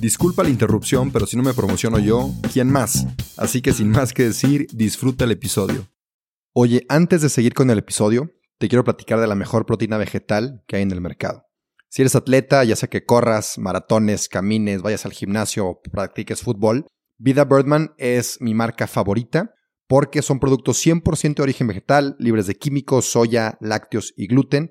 Disculpa la interrupción, pero si no me promociono yo, ¿quién más? Así que sin más que decir, disfruta el episodio. Oye, antes de seguir con el episodio, te quiero platicar de la mejor proteína vegetal que hay en el mercado. Si eres atleta, ya sea que corras, maratones, camines, vayas al gimnasio o practiques fútbol, Vida Birdman es mi marca favorita porque son productos 100% de origen vegetal, libres de químicos, soya, lácteos y gluten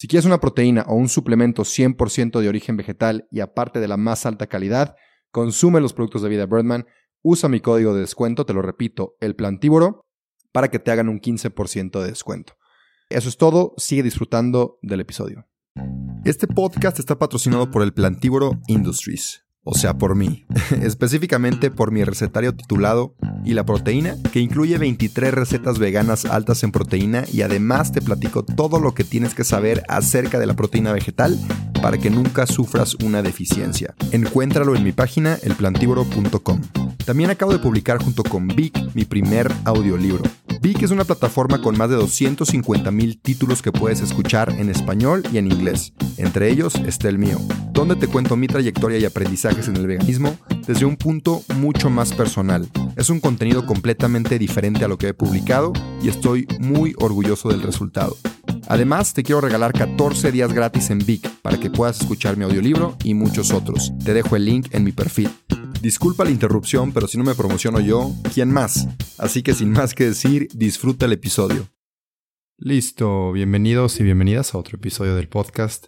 Si quieres una proteína o un suplemento 100% de origen vegetal y aparte de la más alta calidad, consume los productos de Vida Birdman, usa mi código de descuento, te lo repito, el plantívoro, para que te hagan un 15% de descuento. Eso es todo, sigue disfrutando del episodio. Este podcast está patrocinado por el Plantívoro Industries o sea, por mí, específicamente por mi recetario titulado Y la proteína, que incluye 23 recetas veganas altas en proteína y además te platico todo lo que tienes que saber acerca de la proteína vegetal para que nunca sufras una deficiencia. Encuéntralo en mi página elplantívoro.com. También acabo de publicar junto con Vic mi primer audiolibro. Vic es una plataforma con más de 250 mil títulos que puedes escuchar en español y en inglés. Entre ellos está el mío, donde te cuento mi trayectoria y aprendizajes en el veganismo desde un punto mucho más personal. Es un contenido completamente diferente a lo que he publicado y estoy muy orgulloso del resultado. Además, te quiero regalar 14 días gratis en Vic para que puedas escuchar mi audiolibro y muchos otros. Te dejo el link en mi perfil. Disculpa la interrupción, pero si no me promociono yo, ¿quién más? Así que sin más que decir, disfruta el episodio. Listo, bienvenidos y bienvenidas a otro episodio del podcast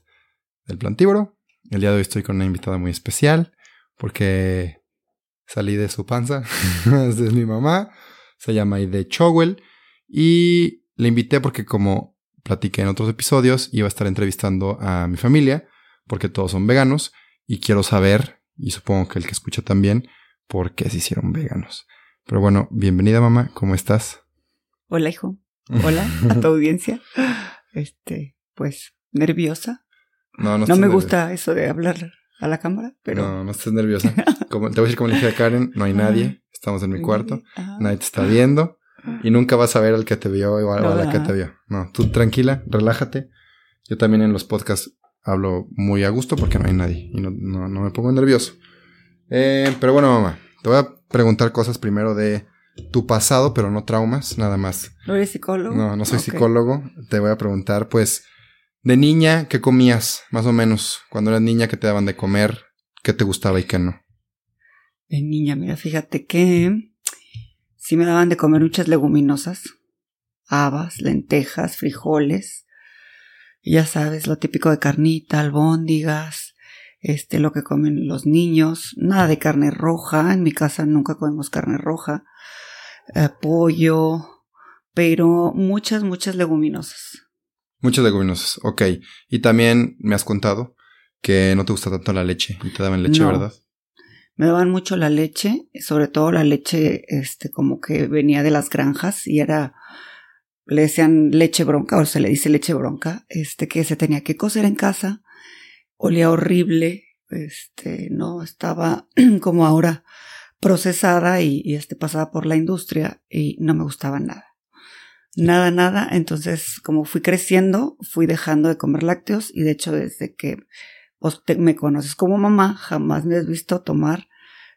del Plantívoro. El día de hoy estoy con una invitada muy especial porque salí de su panza. Es mi mamá, se llama Ide Chowell y le invité porque como platiqué en otros episodios, iba a estar entrevistando a mi familia porque todos son veganos y quiero saber y supongo que el que escucha también, por qué se hicieron veganos. Pero bueno, bienvenida mamá, ¿cómo estás? Hola hijo, hola a tu audiencia. Este, pues nerviosa. No, no, no me gusta eso de hablar a la cámara, pero... No, no estés nerviosa. Como, te voy a decir como le dije a Karen, no hay nadie, estamos en mi cuarto, nadie te está viendo y nunca vas a ver al que te vio o a la que te vio. No, tú tranquila, relájate. Yo también en los podcasts hablo muy a gusto porque no hay nadie y no, no, me pongo nervioso. Eh, pero bueno, mamá, te voy a preguntar cosas primero de tu pasado, pero no traumas, nada más. ¿No eres psicólogo? No, no soy psicólogo. Te voy a preguntar, pues, de niña, ¿qué comías? Más o menos. Cuando eras niña, ¿qué te daban de comer? ¿Qué te gustaba y qué no? De niña, mira, fíjate que sí me daban de comer muchas leguminosas. Habas, lentejas, frijoles ya sabes, lo típico de carnita, albóndigas, este, lo que comen los niños, nada de carne roja, en mi casa nunca comemos carne roja, eh, pollo, pero muchas, muchas leguminosas. Muchas leguminosas, ok. Y también me has contado que no te gusta tanto la leche y te daban leche, ¿verdad? Me daban mucho la leche, sobre todo la leche, este, como que venía de las granjas y era le decían leche bronca, o se le dice leche bronca, este, que se tenía que cocer en casa, olía horrible, este, no estaba como ahora procesada y, este, pasada por la industria y no me gustaba nada. Nada, nada. Entonces, como fui creciendo, fui dejando de comer lácteos y de hecho desde que pues, te- me conoces como mamá, jamás me has visto tomar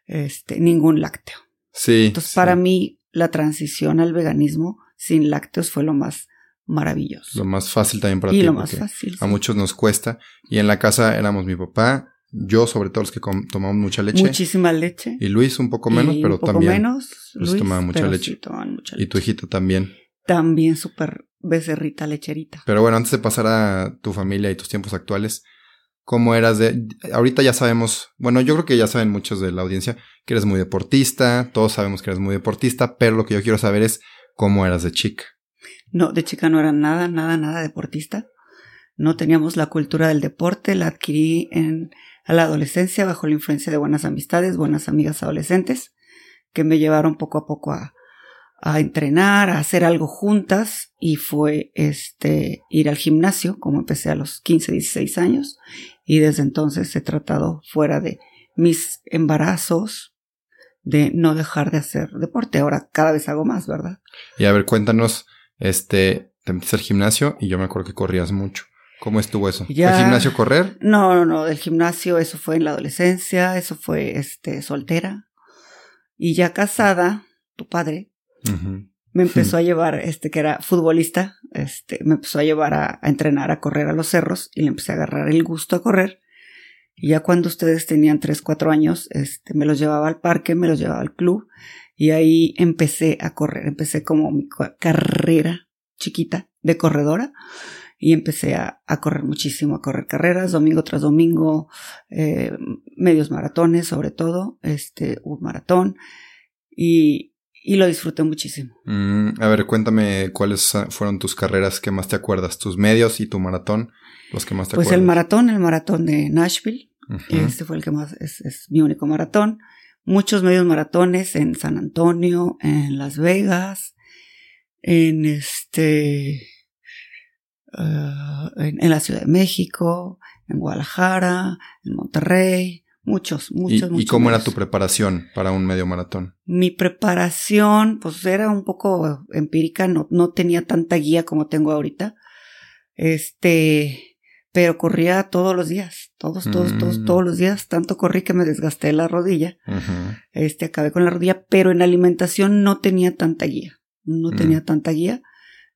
este, ningún lácteo. Sí. Entonces, sí. para mí, la transición al veganismo sin lácteos fue lo más maravilloso. Lo más fácil también para y ti. lo más fácil. A muchos nos cuesta. Y en la casa éramos mi papá, yo sobre todo los que tomamos mucha leche. Muchísima leche. Y Luis un poco menos, y pero un poco también. menos. Luis tomaba mucha pero leche. sí tomaban mucha Y tu hijito también. También súper becerrita lecherita. Pero bueno, antes de pasar a tu familia y tus tiempos actuales, ¿cómo eras de...? Ahorita ya sabemos, bueno, yo creo que ya saben muchos de la audiencia que eres muy deportista, todos sabemos que eres muy deportista, pero lo que yo quiero saber es cómo eras de chica. No, de chica no era nada, nada, nada deportista. No teníamos la cultura del deporte, la adquirí en a la adolescencia bajo la influencia de buenas amistades, buenas amigas adolescentes, que me llevaron poco a poco a, a entrenar, a hacer algo juntas, y fue este ir al gimnasio, como empecé a los 15, 16 años, y desde entonces he tratado fuera de mis embarazos de no dejar de hacer deporte. Ahora cada vez hago más, ¿verdad? Y a ver, cuéntanos, este, te metiste al gimnasio y yo me acuerdo que corrías mucho. ¿Cómo estuvo eso? ¿Fue gimnasio correr? No, no, no, del gimnasio, eso fue en la adolescencia, eso fue este soltera. Y ya casada, tu padre me empezó a llevar, este que era futbolista, este, me empezó a llevar a, a entrenar, a correr a los cerros y le empecé a agarrar el gusto a correr. Y ya cuando ustedes tenían 3, 4 años, este, me los llevaba al parque, me los llevaba al club y ahí empecé a correr, empecé como mi ca- carrera chiquita de corredora y empecé a, a correr muchísimo, a correr carreras, domingo tras domingo, eh, medios maratones sobre todo, este, un maratón y, y lo disfruté muchísimo. Mm, a ver, cuéntame cuáles fueron tus carreras que más te acuerdas, tus medios y tu maratón, los que más te Pues acuerdas. el maratón, el maratón de Nashville, Ujú. este fue el que más, es, es mi único maratón. Muchos medios maratones en San Antonio, en Las Vegas, en este, ah, en, en la Ciudad de México, en Guadalajara, en Monterrey, muchos, ¿Y, muchos, y muchos. cómo era tu preparación para un medio maratón? Mi preparación, pues era un poco empírica, no, no tenía tanta guía como tengo ahorita. Este, pero corría todos los días, todos, todos, todos, Mm. todos los días. Tanto corrí que me desgasté la rodilla. Este, acabé con la rodilla, pero en alimentación no tenía tanta guía. No Mm. tenía tanta guía.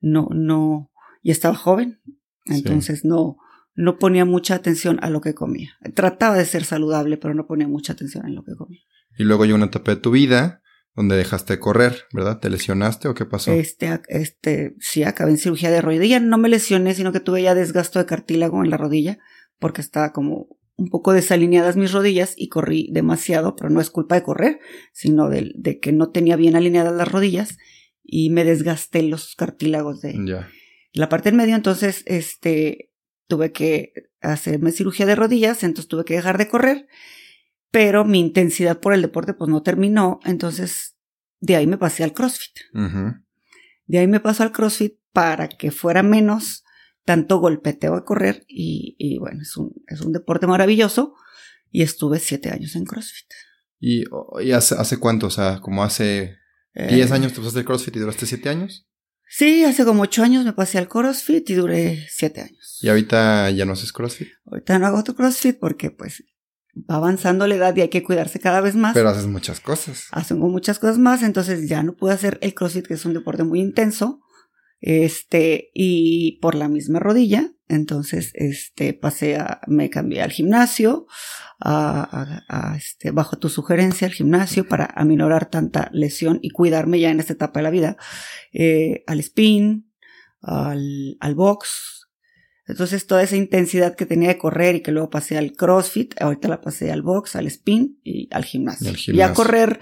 No, no, y estaba joven. Sí. Entonces no, no ponía mucha atención a lo que comía. Trataba de ser saludable, pero no ponía mucha atención en lo que comía. Y luego llegó una etapa de tu vida donde dejaste de correr, ¿verdad? ¿Te lesionaste o qué pasó? Este, este, sí, acabé en cirugía de rodilla. No me lesioné, sino que tuve ya desgasto de cartílago en la rodilla, porque estaba como un poco desalineadas mis rodillas y corrí demasiado, pero no es culpa de correr, sino de, de que no tenía bien alineadas las rodillas y me desgasté los cartílagos de Ya. la parte en medio. Entonces, este, tuve que hacerme cirugía de rodillas, entonces tuve que dejar de correr, pero mi intensidad por el deporte pues no terminó, entonces de ahí me pasé al CrossFit. De ahí me paso al CrossFit para que fuera menos tanto golpeteo a correr y, y bueno, es un, es un deporte maravilloso y estuve siete años en CrossFit. ¿Y, y hace, hace cuánto? O sea, como hace Eh, 10 años te pasaste el CrossFit y duraste 7 años. Sí, hace como ocho años me pasé al CrossFit y duré siete años. Y ahorita ya no haces CrossFit. Ahorita no hago otro CrossFit porque pues va avanzando la edad y hay que cuidarse cada vez más. Pero haces muchas cosas. Hacen muchas cosas más, entonces ya no pude hacer el CrossFit, que es un deporte muy intenso. Este, y por la misma rodilla, entonces, este, pasé a, me cambié al gimnasio, a, a- a, este, bajo tu sugerencia al gimnasio para aminorar tanta lesión y cuidarme ya en esta etapa de la vida, eh, al spin, al, al box. Entonces, toda esa intensidad que tenía de correr y que luego pasé al CrossFit, ahorita la pasé al box, al spin y al gimnasio. Y a correr,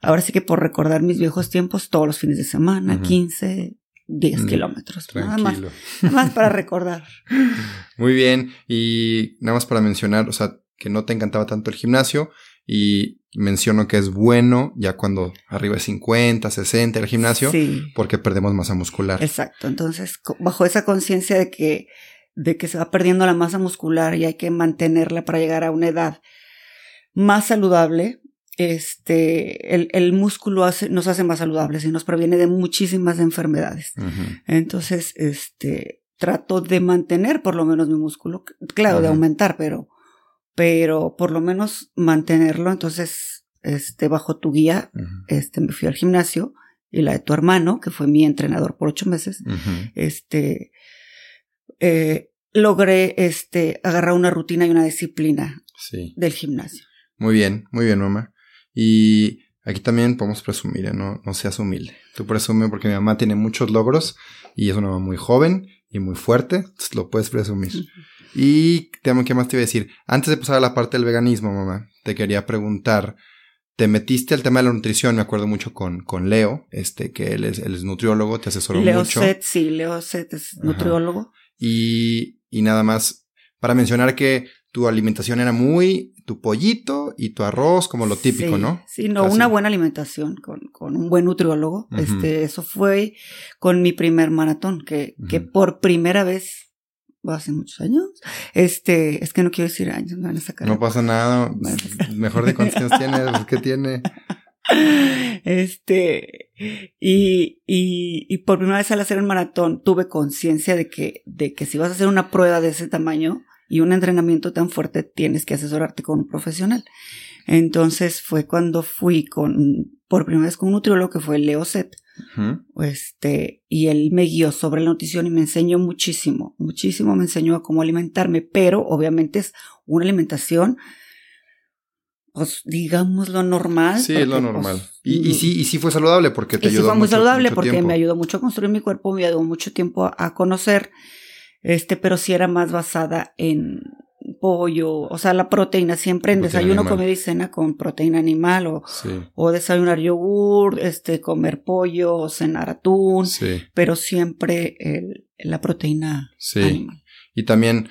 ahora sí que por recordar mis viejos tiempos, todos los fines de semana, Ujú. 15, 10 Mm, kilómetros. Nada más, nada más para recordar. Muy bien. Y nada más para mencionar, o sea, que no te encantaba tanto el gimnasio. Y menciono que es bueno ya cuando arriba de 50, 60 el gimnasio, Sí, porque perdemos masa muscular. exacto. Entonces, bajo esa conciencia de que, de que se va perdiendo la masa muscular y hay que mantenerla para llegar a una edad más saludable, este, el, el músculo hace, nos hace más saludables y nos previene de muchísimas enfermedades. Entonces, este, trato de mantener por lo menos mi músculo, claro, de aumentar, pero, pero por lo menos mantenerlo. Entonces, este, bajo tu guía, este, me fui al gimnasio y la de tu hermano, que fue mi entrenador por ocho meses, este, eh, logré, este, agarrar una rutina y una disciplina Sí. del gimnasio. Muy bien, muy bien, mamá. Y aquí también podemos presumir, ¿eh? no, no seas humilde. Tú presume porque mi mamá tiene muchos logros y es una mamá muy joven y muy fuerte, entonces lo puedes presumir. Y ¿qué más te iba a decir? Antes de pasar a la parte del veganismo, mamá, te quería preguntar, te metiste al tema de la nutrición, me acuerdo mucho con, con Leo, este, que él es, él es nutriólogo, te asesoró Leo mucho. Set, sí, Leo Set es Ajá. nutriólogo. Y, y nada más para mencionar que tu alimentación era muy tu pollito y tu arroz, como lo típico, Sí, ¿no? Sí, no, una buena alimentación con, con un buen nutriólogo. Este, eso fue con mi primer maratón, que, que por primera vez, hace muchos años, este, es que no quiero decir años, me van a sacar. No pasa nada. Mejor de cuántos años tiene, pues, ¿qué tiene? Este, y, y, y por primera vez al hacer el maratón tuve conciencia de que, de que si vas a hacer una prueba de ese tamaño y un entrenamiento tan fuerte, tienes que asesorarte con un profesional. Entonces fue cuando fui con, por primera vez con un nutriólogo que fue Leo Set, Ujú. este, y él me guió sobre la nutrición y me enseñó muchísimo, muchísimo me enseñó a cómo alimentarme, pero obviamente es una alimentación, pues digamos lo normal. Sí, es lo porque, normal. pues, y, y sí, y sí fue saludable porque te y sí ayudó fue muy mucho- saludable mucho porque tiempo. me ayudó mucho a construir mi cuerpo, me ayudó mucho tiempo a, a conocer, este, pero sí era más basada en pollo, o sea, la proteína, siempre en Proteína desayuno, animal. comida y cena con proteína animal o, Sí, o desayunar yogur, este, comer pollo o cenar atún, sí, pero siempre el- la proteína sí. animal. Y también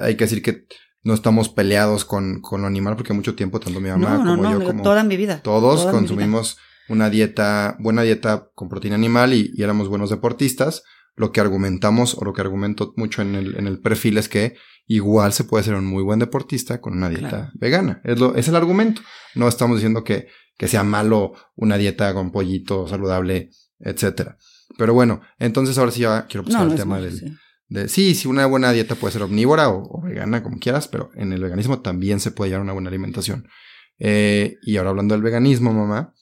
hay que decir que no estamos peleados con, con lo animal porque mucho tiempo tanto mi mamá No, no, como no, yo como toda mi vida. todos toda mi vida. consumimos una dieta, buena dieta con proteína animal y, y éramos buenos deportistas. Lo que argumentamos o lo que argumento mucho en el, en el perfil es que igual se puede ser un muy buen deportista con una dieta Claro. vegana. Es, lo, es el argumento. No estamos diciendo que, que sea malo una dieta con pollito saludable, etcétera. Pero bueno, entonces ahora sí ya quiero pasar No, no al tema malo, del, sí. de, sí, sí, una buena dieta puede ser omnívora o, o vegana, como quieras, pero en el veganismo también se puede llevar una buena alimentación. Eh, y ahora hablando del veganismo, mamá,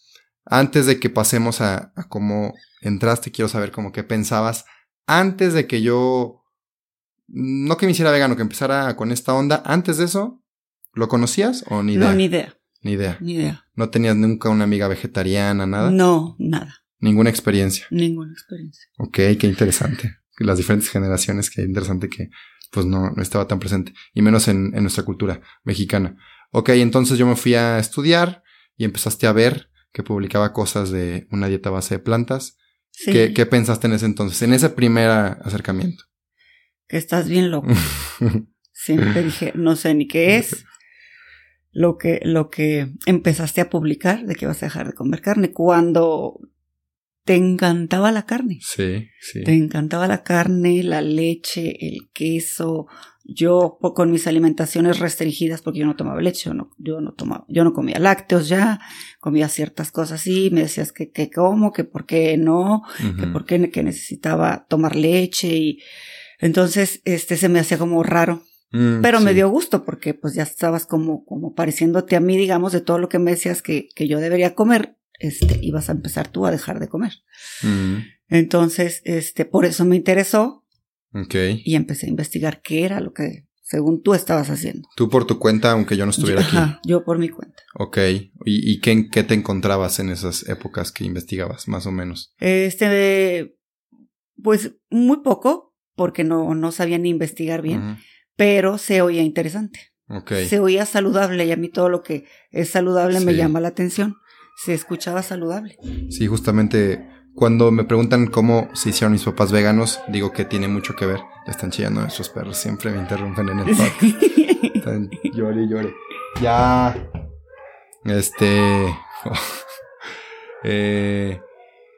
antes de que pasemos a, a cómo entraste, quiero saber cómo qué pensabas antes de que yo, no que me hiciera vegano, que empezara con esta onda, antes de eso, ¿lo conocías o ni idea? No, ni idea, Ni idea. ni idea. No tenías nunca una amiga vegetariana, nada. No, nada, Ninguna experiencia. ninguna experiencia. Ok, qué interesante. Las diferentes generaciones, qué interesante que pues no, no estaba tan presente. Y menos en, en nuestra cultura mexicana. Ok, entonces yo me fui a estudiar y empezaste a ver que publicaba cosas de una dieta base de plantas. Sí, ¿Qué, qué pensaste en ese entonces? En ese primer acercamiento. que estás bien loco. Siempre dije, no sé ni qué es. Lo que, lo que empezaste a publicar de que vas a dejar de comer carne cuando te encantaba la carne. sí, sí. Te encantaba la carne, la leche, el queso. Yo con mis alimentaciones restringidas porque yo no tomaba leche, yo no, yo no tomaba, yo no comía lácteos ya, comía ciertas cosas así, me decías que, que como, que por qué no, que por qué que necesitaba tomar leche y entonces este se me hacía como raro, Mm, pero me dio gusto porque pues ya estabas como como pareciéndote a mí, digamos, de todo lo que me decías que, que yo debería comer, este ibas a empezar tú a dejar de comer. Mm, Entonces, este por eso me interesó y empecé a investigar qué era lo que según tú estabas haciendo. Tú por tu cuenta, aunque yo no estuviera yo, aquí. ajá, yo por mi cuenta. Ok. ¿Y, y qué, qué te encontrabas en esas épocas que investigabas, más o menos? Este pues muy poco porque no no sabía ni investigar bien. Pero se oía interesante. Se oía saludable y a mí todo lo que es saludable me llama la atención. Se escuchaba saludable. Sí, justamente cuando me preguntan cómo se hicieron mis papás veganos, digo que tiene mucho que ver. Ya están chillando nuestros perros, siempre me interrumpen en el podcast. Están llore llore. Ya. Este. eh,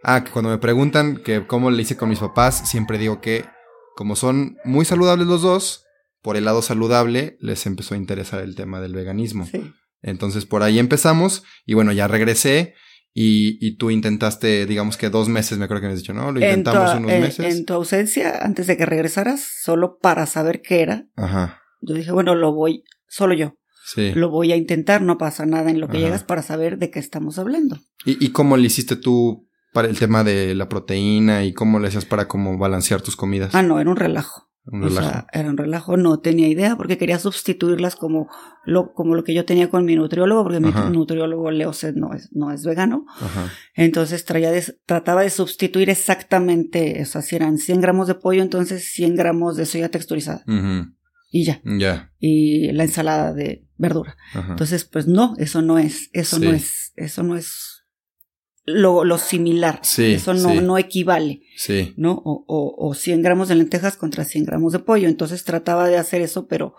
ah, que cuando me preguntan que cómo le hice con mis papás, siempre digo que como son muy saludables los dos, por el lado saludable les empezó a interesar el tema del veganismo. Sí. Entonces por ahí empezamos y bueno, ya regresé y, y tú intentaste, digamos que dos meses, me acuerdo que me has dicho, ¿no? Lo intentamos tu, unos en- meses. En tu ausencia, antes de que regresaras, solo para saber qué era, Ajá, yo dije, bueno, lo voy, solo yo, sí. lo voy a intentar, no pasa nada en lo que Ajá. llegas para saber de qué estamos hablando. ¿Y, ¿Y cómo le hiciste tú para el tema de la proteína y cómo le hacías para como balancear tus comidas? Ah, no, era un relajo. Un O sea, era un relajo, no tenía idea porque quería sustituirlas como lo, como lo que yo tenía con mi nutriólogo, porque Ajá. mi nutriólogo Leo Sed no es, no es vegano. Ajá. Entonces traía de- trataba de sustituir exactamente, o sea, si eran 100 gramos de pollo, entonces 100 gramos de soya texturizada. Y ya. Ya. Y la ensalada de verdura. Ajá. Entonces, pues no, eso no es, eso Sí. no es, eso no es lo, lo similar. Sí, Eso no, sí. no equivale. Sí. ¿no? O, o, o 100 gramos de lentejas contra 100 gramos de pollo. Entonces trataba de hacer eso, pero...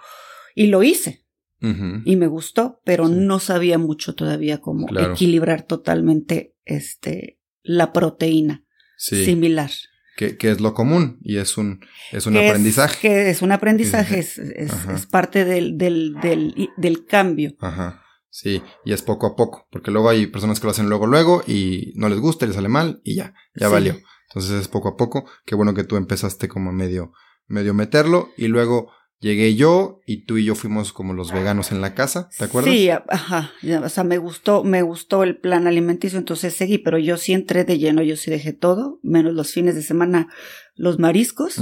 Y lo hice, y me gustó, pero Sí. no sabía mucho todavía cómo Claro. equilibrar totalmente este, la proteína Sí. similar. Que, que es lo común y es un, es un Que es- aprendizaje. que es un aprendizaje, es, es, es parte del, del, del, del cambio. Ajá. Sí, y es poco a poco, porque luego hay personas que lo hacen luego, luego y no les gusta, les sale mal y ya, ya Sí. valió. Entonces es poco a poco. Qué bueno que tú empezaste como medio, medio meterlo y luego llegué yo y tú y yo fuimos como los veganos en la casa, ¿te acuerdas? Sí, ajá. ya, O sea, me gustó, me gustó el plan alimenticio, entonces seguí, pero yo sí entré de lleno, yo sí dejé todo, menos los fines de semana, los mariscos.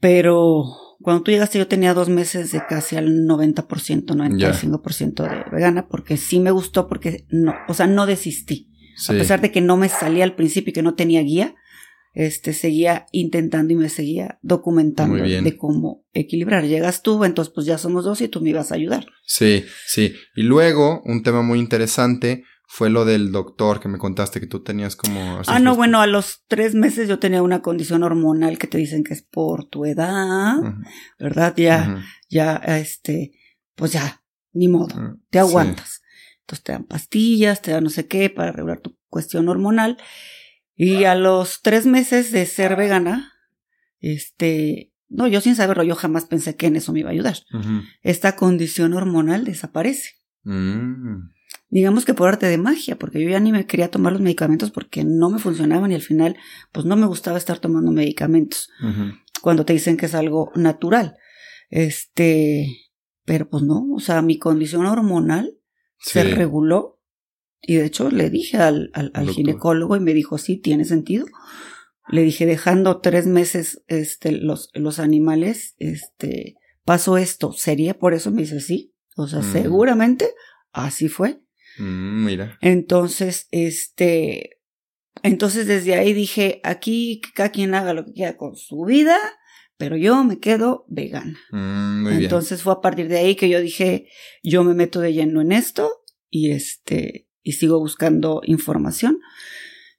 Pero cuando tú llegaste yo tenía dos meses de casi al 90%, 95% de vegana, porque sí me gustó, porque no, o sea, no desistí. Sí. A pesar de que no me salía al principio y que no tenía guía, este, seguía intentando y me seguía documentando de cómo equilibrar. Llegas tú, entonces pues ya somos dos y tú me ibas a ayudar. Sí, sí. Y luego, un tema muy interesante fue lo del doctor que me contaste que tú tenías como... Ah, no, bueno, a los tres meses yo tenía una condición hormonal que te dicen que es por tu edad, ¿verdad? Ya, ya, este, pues ya, ni modo. te Sí. aguantas. Entonces te dan pastillas, te dan no sé qué para regular tu cuestión hormonal. Y a los tres meses de ser vegana, este, no, yo sin saberlo, yo jamás pensé que en eso me iba a ayudar. Esta condición hormonal desaparece. Mm. Digamos que por arte de magia, porque yo ya ni me quería tomar los medicamentos porque no me funcionaban y al final, pues no me gustaba estar tomando medicamentos cuando te dicen que es algo natural. Este, pero pues no, o sea, mi condición hormonal se reguló. Y de hecho le dije al, al, al ginecólogo y me dijo, sí, tiene sentido. Le dije, dejando tres meses este, los, los animales, este, pasó esto. ¿Sería por eso? Me dice, sí. O sea, Mm. seguramente así fue. Mm, mira. Entonces, este, entonces desde ahí dije, aquí cada quien haga lo que quiera con su vida, pero yo me quedo vegana. Mm, muy bien. Entonces fue a partir de ahí que yo dije, yo me meto de lleno en esto y este, y sigo buscando información.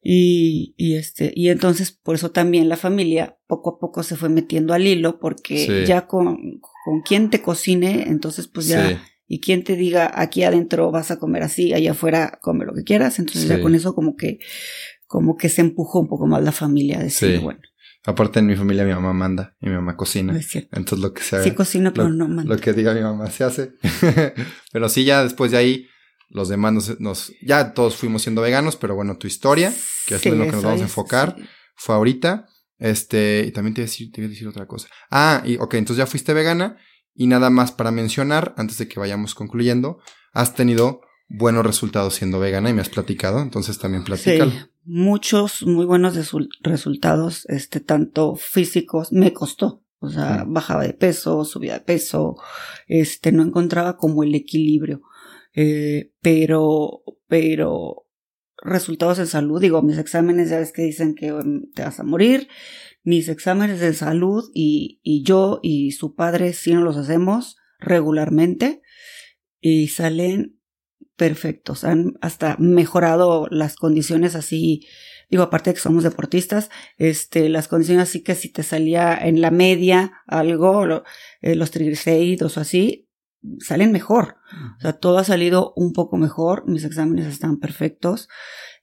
Y, y este, y entonces por eso también la familia poco a poco se fue metiendo al hilo, porque Sí. ya con, con quien te cocine, entonces pues ya, Sí. Y quien te diga aquí adentro vas a comer así, allá afuera come lo que quieras, entonces Sí. ya con eso como que, como que se empujó un poco más la familia a decir, Sí. bueno, Aparte en mi familia mi mamá manda y mi mamá no cocina. es cierto. Entonces lo que se haga, Sí cocino, pero no mando. lo que diga mi mamá se hace. pero sí, ya después de ahí, los demás nos, nos- ya todos fuimos siendo veganos, pero bueno, tu historia, que es Sí, en lo que nos vamos a enfocar, sí. fue ahorita. Este, y también te iba a decir, te iba a decir otra cosa. Ah, y ok, entonces ya fuiste vegana y nada más para mencionar, antes de que vayamos concluyendo, has tenido buenos resultados siendo vegana y me has platicado, entonces también platícalo. Sí, muchos muy buenos resul- resultados, este, tanto físicos, me costó. O sea, Mm. bajaba de peso, subía de peso, este, no encontraba como el equilibrio. Eh, pero, pero, resultados en salud, digo, mis exámenes ya ves que dicen que um, te vas a morir, mis exámenes de salud y, y yo y su padre sí nos los hacemos regularmente y salen perfectos, han hasta mejorado las condiciones así, digo, aparte de que somos deportistas, este, las condiciones así que si te salía en la media algo, eh, los triglicéridos o así, salen mejor. O sea, todo ha salido un poco mejor, mis exámenes están perfectos.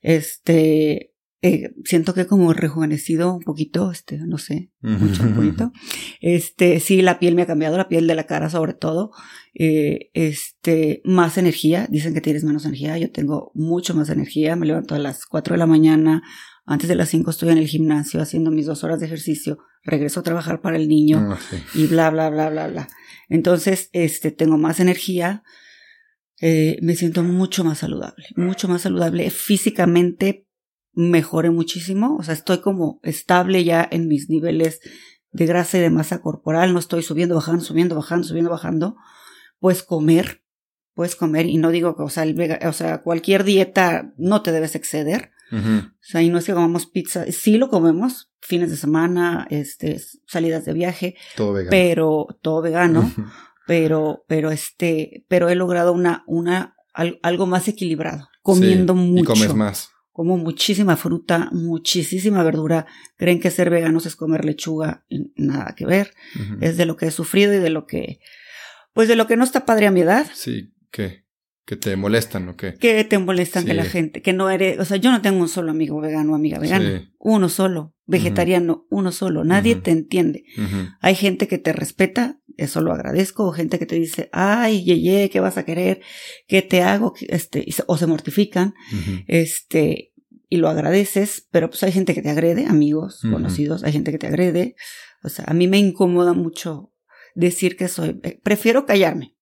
Este, eh, siento que como rejuvenecido un poquito, este, no sé, mucho un poquito. Este, sí, la piel me ha cambiado, la piel de la cara sobre todo. Eh, este, más energía, dicen que tienes menos energía, yo tengo mucho más energía, me levanto a las 4 de la mañana, antes de las 5 estoy en el gimnasio haciendo mis dos horas de ejercicio, regreso a trabajar para el niño Ah, sí. y bla, bla, bla, bla, bla. Entonces, este, tengo más energía, eh, me siento mucho más saludable, mucho más saludable. Físicamente mejoré muchísimo, o sea, estoy como estable ya en mis niveles de grasa y de masa corporal, no estoy subiendo, bajando, subiendo, bajando, subiendo, bajando. Puedes comer, puedes comer, y no digo que, o sea, el vega- o sea, cualquier dieta no te debes exceder. O sea, y no es que comamos pizza, sí lo comemos, fines de semana, este, salidas de viaje, Todo vegano. pero todo vegano, pero, pero este, pero he logrado una, una, al- algo más equilibrado, comiendo Sí, mucho. Y comes más. Como muchísima fruta, muchísima verdura. Creen que ser veganos es comer lechuga, nada que ver. Es de lo que he sufrido y de lo que, pues de lo que no está padre a mi edad. Sí, ¿qué? ¿Que te molestan o qué? Que te molestan que Sí. la gente, que no eres, o sea, yo no tengo un solo amigo vegano o amiga vegana. Sí. Uno solo. Vegetariano, uno solo. Nadie te entiende. Hay gente que te respeta, eso lo agradezco, o gente que te dice, ay, yeye, ¿qué vas a querer? ¿Qué te hago? Este, o se mortifican, este, y lo agradeces, pero pues hay gente que te agrede, amigos, conocidos, hay gente que te agrede. O sea, a mí me incomoda mucho decir que soy, prefiero callarme,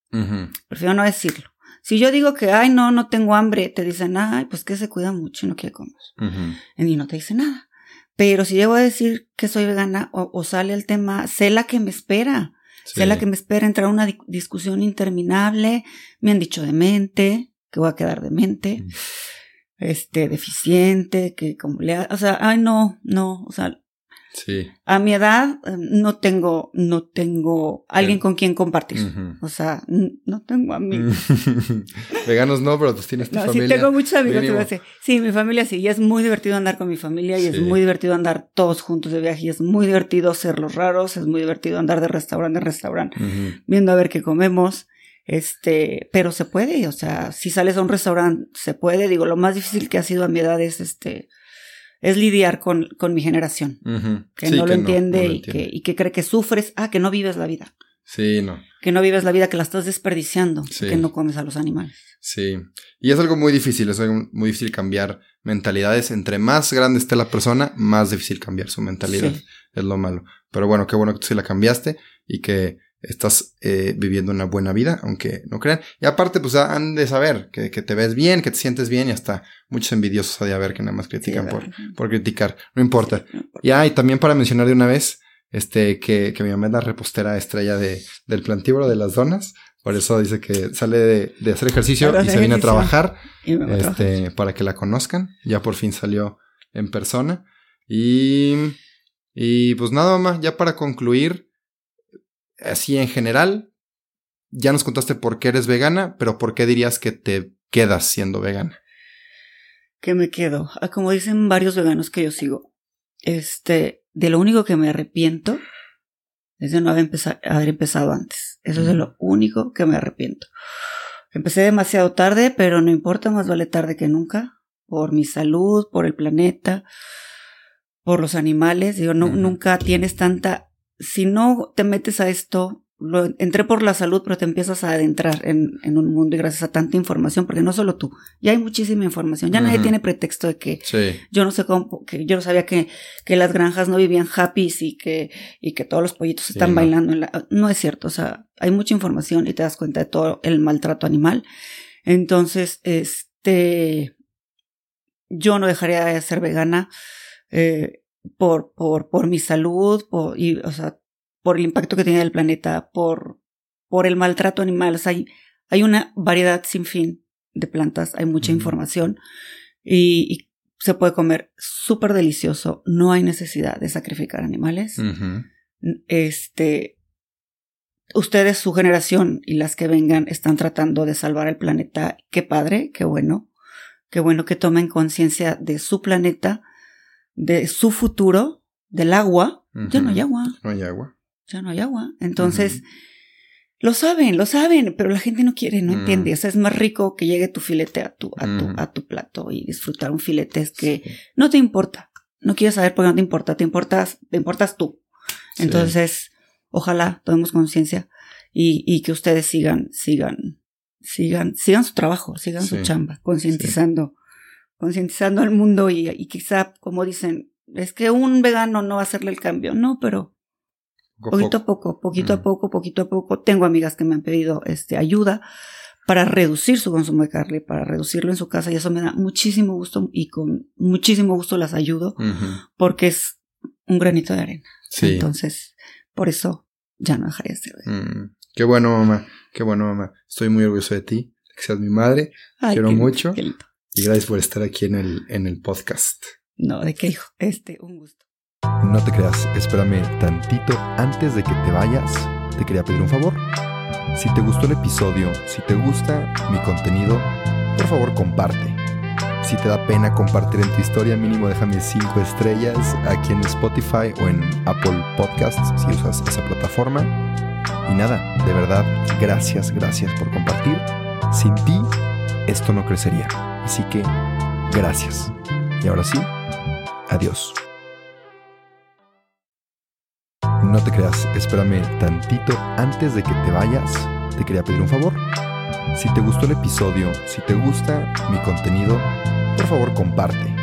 prefiero no decirlo. Si yo digo que, ay, no, no tengo hambre, te dicen, ay, pues que se cuida mucho y no quiere comer. Ujú. Y no te dice nada. Pero si llego a decir que soy vegana o, o sale el tema, sé la que me espera. Sí. Sé la que me espera entrar a una di- discusión interminable. Me han dicho demente, que voy a quedar demente, Mm. este, deficiente, que como le, ha- o sea, ay no, no, o sea, Sí. a mi edad eh, no tengo, no tengo alguien Sí. con quien compartir. O sea, no tengo amigos. Veganos no, pero pues tienes tu No, sí, familia. tengo muchos amigos. Sí, mi familia sí. Y es muy divertido andar con mi familia y es Sí. muy divertido andar todos juntos de viaje y es muy divertido ser los raros. Es muy divertido andar de restaurante en restaurante viendo a ver qué comemos. Este, pero se puede. O sea, si sales a un restaurante, se puede. Digo, lo más difícil que ha sido a mi edad es este, es lidiar con, con mi generación. Que Sí, no lo entiende, no lo y. Que, y que cree que sufres. Ah, que no vives la vida. Sí, no. Que no vives la vida, que la estás desperdiciando. Sí. Que no comes a los animales. Sí. Y es algo muy difícil, es algo muy difícil cambiar mentalidades. Entre más grande esté la persona, más difícil cambiar su mentalidad. Sí. Es lo malo. Pero bueno, qué bueno que tú sí la cambiaste y que estás eh, viviendo una buena vida, aunque no crean. Y aparte, pues han de saber que, que te ves bien, que te sientes bien y hasta muchos envidiosos ha de haber que nada más critican Sí, por, por criticar. No importa. Sí, no importa. Y, ah, y también para mencionar de una vez, este, que, que mi mamá es la repostera estrella de, del plantíbulo de las donas. Por eso dice que sale de, de hacer ejercicio y se viene a trabajar, Y a trabajar. este, para que la conozcan. Ya por fin salió en persona. Y, y pues nada, mamá, ya para concluir, así en general, ya nos contaste por qué eres vegana, pero por qué dirías que te quedas siendo vegana. que me quedo. Ah, Como dicen varios veganos que yo sigo, este, de lo único que me arrepiento es de no haber, empeza- haber empezado antes. Eso es de lo único que me arrepiento. Empecé demasiado tarde, pero no importa, más vale tarde que nunca. Por mi salud, por el planeta, por los animales. Digo, no, nunca tienes tanta. Si no te metes a esto, lo, entré por la salud, pero te empiezas a adentrar en, en un mundo y gracias a tanta información, porque no solo tú, ya hay muchísima información. Ya nadie tiene pretexto de que Sí. yo no sé cómo, que yo no sabía que, que las granjas no vivían happy y que, y que todos los pollitos Sí, están no. bailando. En la, no es cierto, o sea, hay mucha información y te das cuenta de todo el maltrato animal. Entonces, este, yo no dejaría de ser vegana eh, por, por, por mi salud, por, y, o sea, por el impacto que tiene el planeta, por, por el maltrato animal. O sea, hay, hay una variedad sin fin de plantas, hay mucha información y, y se puede comer súper delicioso. No hay necesidad de sacrificar animales. Este, ustedes, su generación y las que vengan, están tratando de salvar el planeta. Qué padre, qué bueno. Qué bueno que tomen conciencia de su planeta, de su futuro, del agua. Ya no hay agua No hay agua. ya no hay agua. Entonces. Lo saben, lo saben, pero la gente no quiere, no entiende. O sea, es más rico que llegue tu filete a tu, a tu, a tu plato y disfrutar un filete. Es que no te importa. No quieres saber por qué no te importa. Te importas, te importas tú. Entonces, ojalá tomemos conciencia y, y que ustedes sigan, sigan, sigan, sigan su trabajo, sigan su chamba, concientizando, concientizando al mundo y, y quizá, como dicen, es que un vegano no va a hacerle el cambio. No, pero poquito a poco, poquito a poco, poquito a poco. Tengo amigas que me han pedido este, ayuda para reducir su consumo de carne, para reducirlo en su casa y eso me da muchísimo gusto y con muchísimo gusto las ayudo porque es un granito de arena. Entonces, por eso ya no dejaré de ser. Mm. Qué bueno, mamá. Qué bueno, mamá. Estoy muy orgulloso de ti, que seas mi madre. Quiero mucho. Y gracias por estar aquí en el, en el podcast. No, de qué hijo. Este, un gusto. No te creas, espérame tantito antes de que te vayas. Te quería pedir un favor. Si te gustó el episodio, si te gusta mi contenido, por favor comparte. Si te da pena compartir en tu historia, mínimo déjame 5 estrellas aquí en Spotify o en Apple Podcasts si usas esa plataforma. Y nada, de verdad, gracias, gracias por compartir. Sin ti, esto no crecería. Así que, gracias. Y ahora sí, adiós. No te creas, espérame tantito antes de que te vayas. Te quería pedir un favor. Si te gustó el episodio, si te gusta mi contenido, por favor comparte.